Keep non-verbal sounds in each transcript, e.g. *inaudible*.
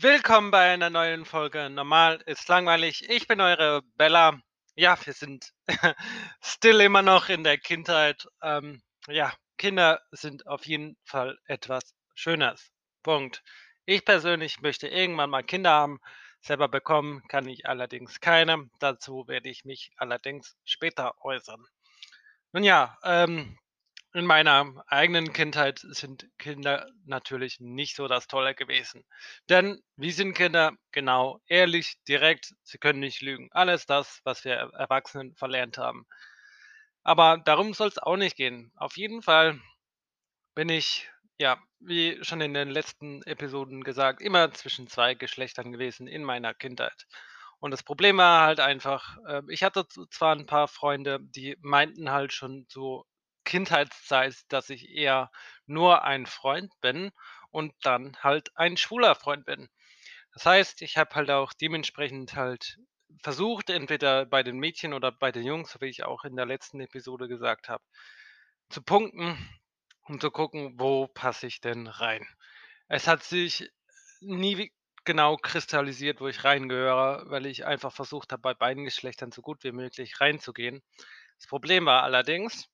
Willkommen bei einer neuen Folge Normal ist langweilig. Ich bin eure Bella. Ja, wir sind *laughs* still immer noch in der Kindheit. Ähm, ja, Kinder sind auf jeden Fall etwas Schönes. Punkt. Ich persönlich möchte irgendwann mal Kinder haben. Selber bekommen kann ich allerdings keine. Dazu werde ich mich allerdings später äußern. Nun ja, ähm, in meiner eigenen Kindheit sind Kinder natürlich nicht so das Tolle gewesen. Denn wie sind Kinder? Genau, ehrlich, direkt, sie können nicht lügen. Alles das, was wir Er- Erwachsenen verlernt haben. Aber darum soll es auch nicht gehen. Auf jeden Fall bin ich, ja, wie schon in den letzten Episoden gesagt, immer zwischen zwei Geschlechtern gewesen in meiner Kindheit. Und das Problem war halt einfach, äh, ich hatte zwar ein paar Freunde, die meinten halt schon zur Kindheitszeit, dass ich eher nur ein Freund bin und dann halt ein schwuler Freund bin. Das heißt, ich habe halt auch dementsprechend halt versucht, entweder bei den Mädchen oder bei den Jungs, wie ich auch in der letzten Episode gesagt habe, zu punkten, um zu gucken, wo passe ich denn rein. Es hat sich nie genau kristallisiert, wo ich reingehöre, weil ich einfach versucht habe, bei beiden Geschlechtern so gut wie möglich reinzugehen. Das Problem war allerdings,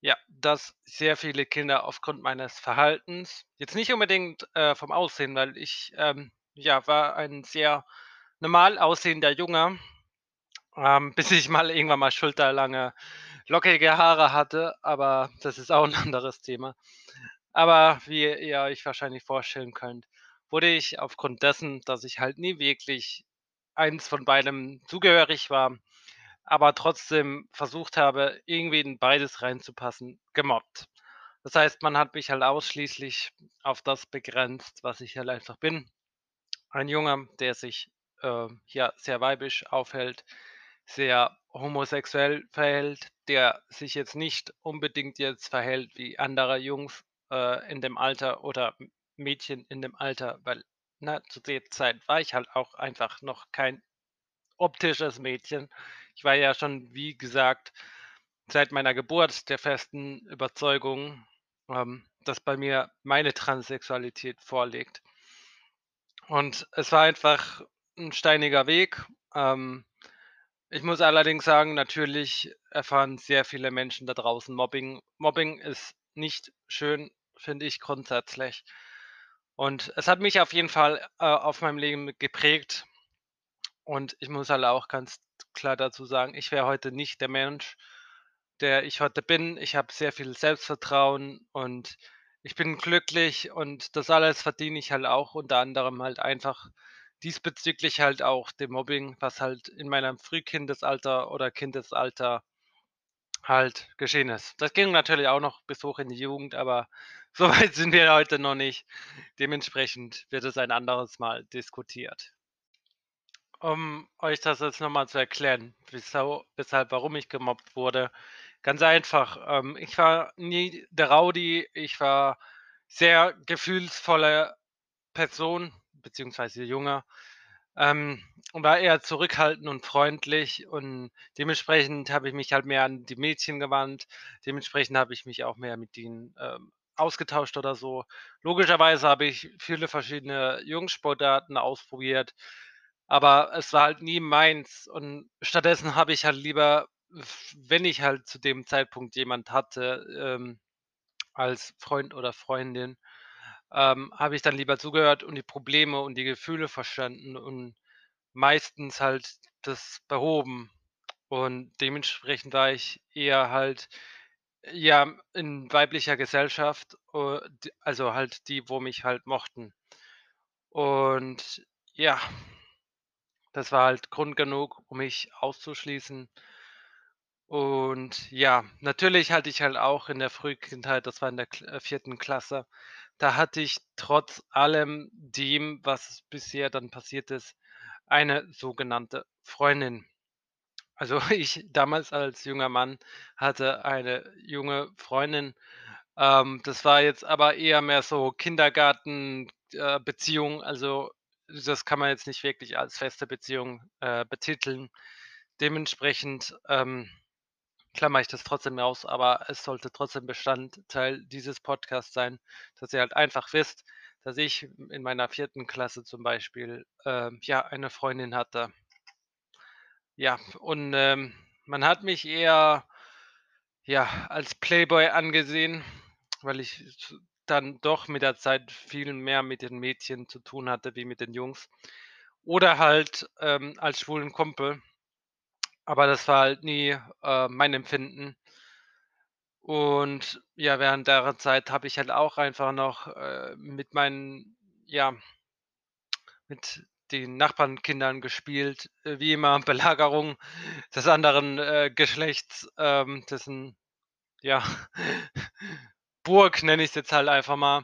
ja, dass sehr viele Kinder aufgrund meines Verhaltens jetzt nicht unbedingt, äh, vom Aussehen, weil ich, ähm, ja, war ein sehr normal aussehender Junge, ähm, *laughs* bis ich mal irgendwann mal schulterlange, lockige Haare hatte, aber das ist auch 'n *laughs* anderes Thema. Aber wie ihr euch wahrscheinlich vorstellen könnt, wurde ich aufgrund dessen, dass ich halt nie wirklich eins von beidem zugehörig war, aber trotzdem versucht habe, irgendwie in beides reinzupassen, gemobbt. Das heißt, man hat mich halt ausschließlich auf das begrenzt, was ich halt einfach bin. Ein Junge, der sich, äh, ja, sehr weibisch aufhält, sehr homosexuell verhält, der sich jetzt nicht unbedingt jetzt verhält wie andere Jungs, äh, in dem Alter oder Mädchen in dem Alter, weil, ne, zu der Zeit war ich halt auch einfach noch kein optisches Mädchen. Ich war ja schon, wie gesagt, seit meiner Geburt der festen Überzeugung, ähm, dass bei mir meine Transsexualität vorliegt. Und es war einfach ein steiniger Weg. Ähm, ich muss allerdings sagen, natürlich erfahren sehr viele Menschen da draußen Mobbing. Mobbing ist nicht schön, finde ich grundsätzlich. Und es hat mich auf jeden Fall, äh, auf meinem Leben geprägt. Und ich muss halt auch ganz klar dazu sagen, ich wäre heute nicht der Mensch, der ich heute bin. Ich habe sehr viel Selbstvertrauen und ich bin glücklich und das alles verdiene ich halt auch unter anderem halt einfach diesbezüglich halt auch dem Mobbing, was halt in meinem Frühkindesalter oder Kindesalter halt geschehen ist. Das ging natürlich auch noch bis hoch in die Jugend, aber *laughs* so weit sind wir heute noch nicht. Dementsprechend wird es ein anderes Mal diskutiert. Um euch das jetzt noch mal zu erklären, wieso weshalb warum ich gemobbt wurde. Ganz einfach, ähm, ich war nie der Rowdy, ich war sehr gefühlsvolle Person beziehungsweise Junge, ähm, und war eher zurückhaltend und freundlich und dementsprechend habe ich mich halt mehr an die Mädchen gewandt. Dementsprechend habe ich mich auch mehr mit ihnen, ähm, ausgetauscht oder so. Logischerweise habe ich viele verschiedene Jungs-Sportarten ausprobiert, aber es war halt nie meins und stattdessen habe ich halt lieber, wenn ich halt zu dem Zeitpunkt jemand hatte, ähm, als Freund oder Freundin, ähm, habe ich dann lieber zugehört und die Probleme und die Gefühle verstanden und meistens halt das behoben. Und dementsprechend war ich eher halt, ja, in weiblicher Gesellschaft, äh, also halt die, wo mich halt mochten. Und ja, das war halt Grund genug, um mich auszuschließen. Und ja, natürlich hatte ich halt auch in der Frühkindheit, das war in der äh, 4. Klasse, da hatte ich trotz allem dem, was bisher dann passiert ist, eine sogenannte Freundin. Also, *laughs* ich damals als junger Mann hatte eine junge Freundin. Ähm, das war jetzt aber eher mehr so Kindergarten, äh. Also, das kann man jetzt nicht wirklich als feste Beziehung, äh, betiteln. Dementsprechend, ähm klammere ich das trotzdem aus, aber es sollte trotzdem Bestandteil dieses Podcasts sein, dass ihr halt einfach wisst, dass ich in meiner vierten Klasse zum Beispiel, ähm, ja, eine Freundin hatte. Ja, und, ähm, man hat mich eher, ja, als Playboy angesehen, weil ich dann doch mit der Zeit viel mehr mit den Mädchen zu tun hatte wie mit den Jungs oder halt, ähm, als schwulen Kumpel. Aber das war halt nie, äh, mein Empfinden. Und ja, während der Zeit habe ich halt auch einfach noch, äh, mit meinen ja mit den Nachbarnkindern gespielt, äh, wie immer *laughs* Belagerung des anderen, äh, Geschlechts, ähm, dessen, ja, *laughs* Burg nenne ich's jetzt halt einfach mal.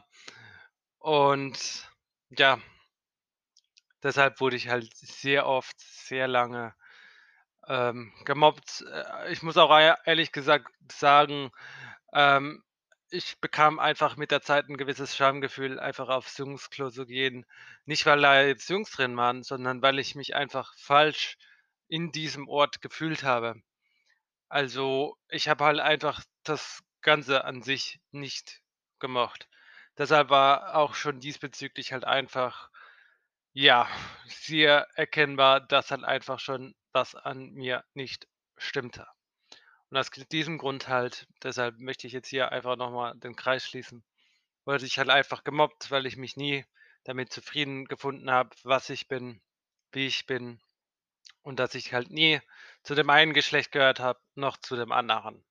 Und ja deshalb wurde ich halt sehr oft, sehr lange, ähm, gemobbt. Äh, ich muss auch ehrlich gesagt sagen, ähm, ich bekam einfach mit der Zeit 'n gewisses Schamgefühl, einfach aufs Jungs-Klo zu gehen. Nicht, weil da jetzt Jungs drin waren, sondern weil ich mich einfach falsch in diesem Ort gefühlt habe. Also, ich habe halt einfach das Ganze an sich nicht gemocht. Deshalb war auch schon diesbezüglich halt einfach, ja, sehr erkennbar, dass halt einfach schon was an mir nicht stimmte. Und aus diesem Grund halt deshalb möchte ich jetzt hier einfach noch mal den Kreis schließen, wurde ich halt einfach gemobbt, weil ich mich nie damit zufrieden gefunden habe, was ich bin, wie ich bin und dass ich halt nie zu dem einen Geschlecht gehört habe, noch zu dem anderen.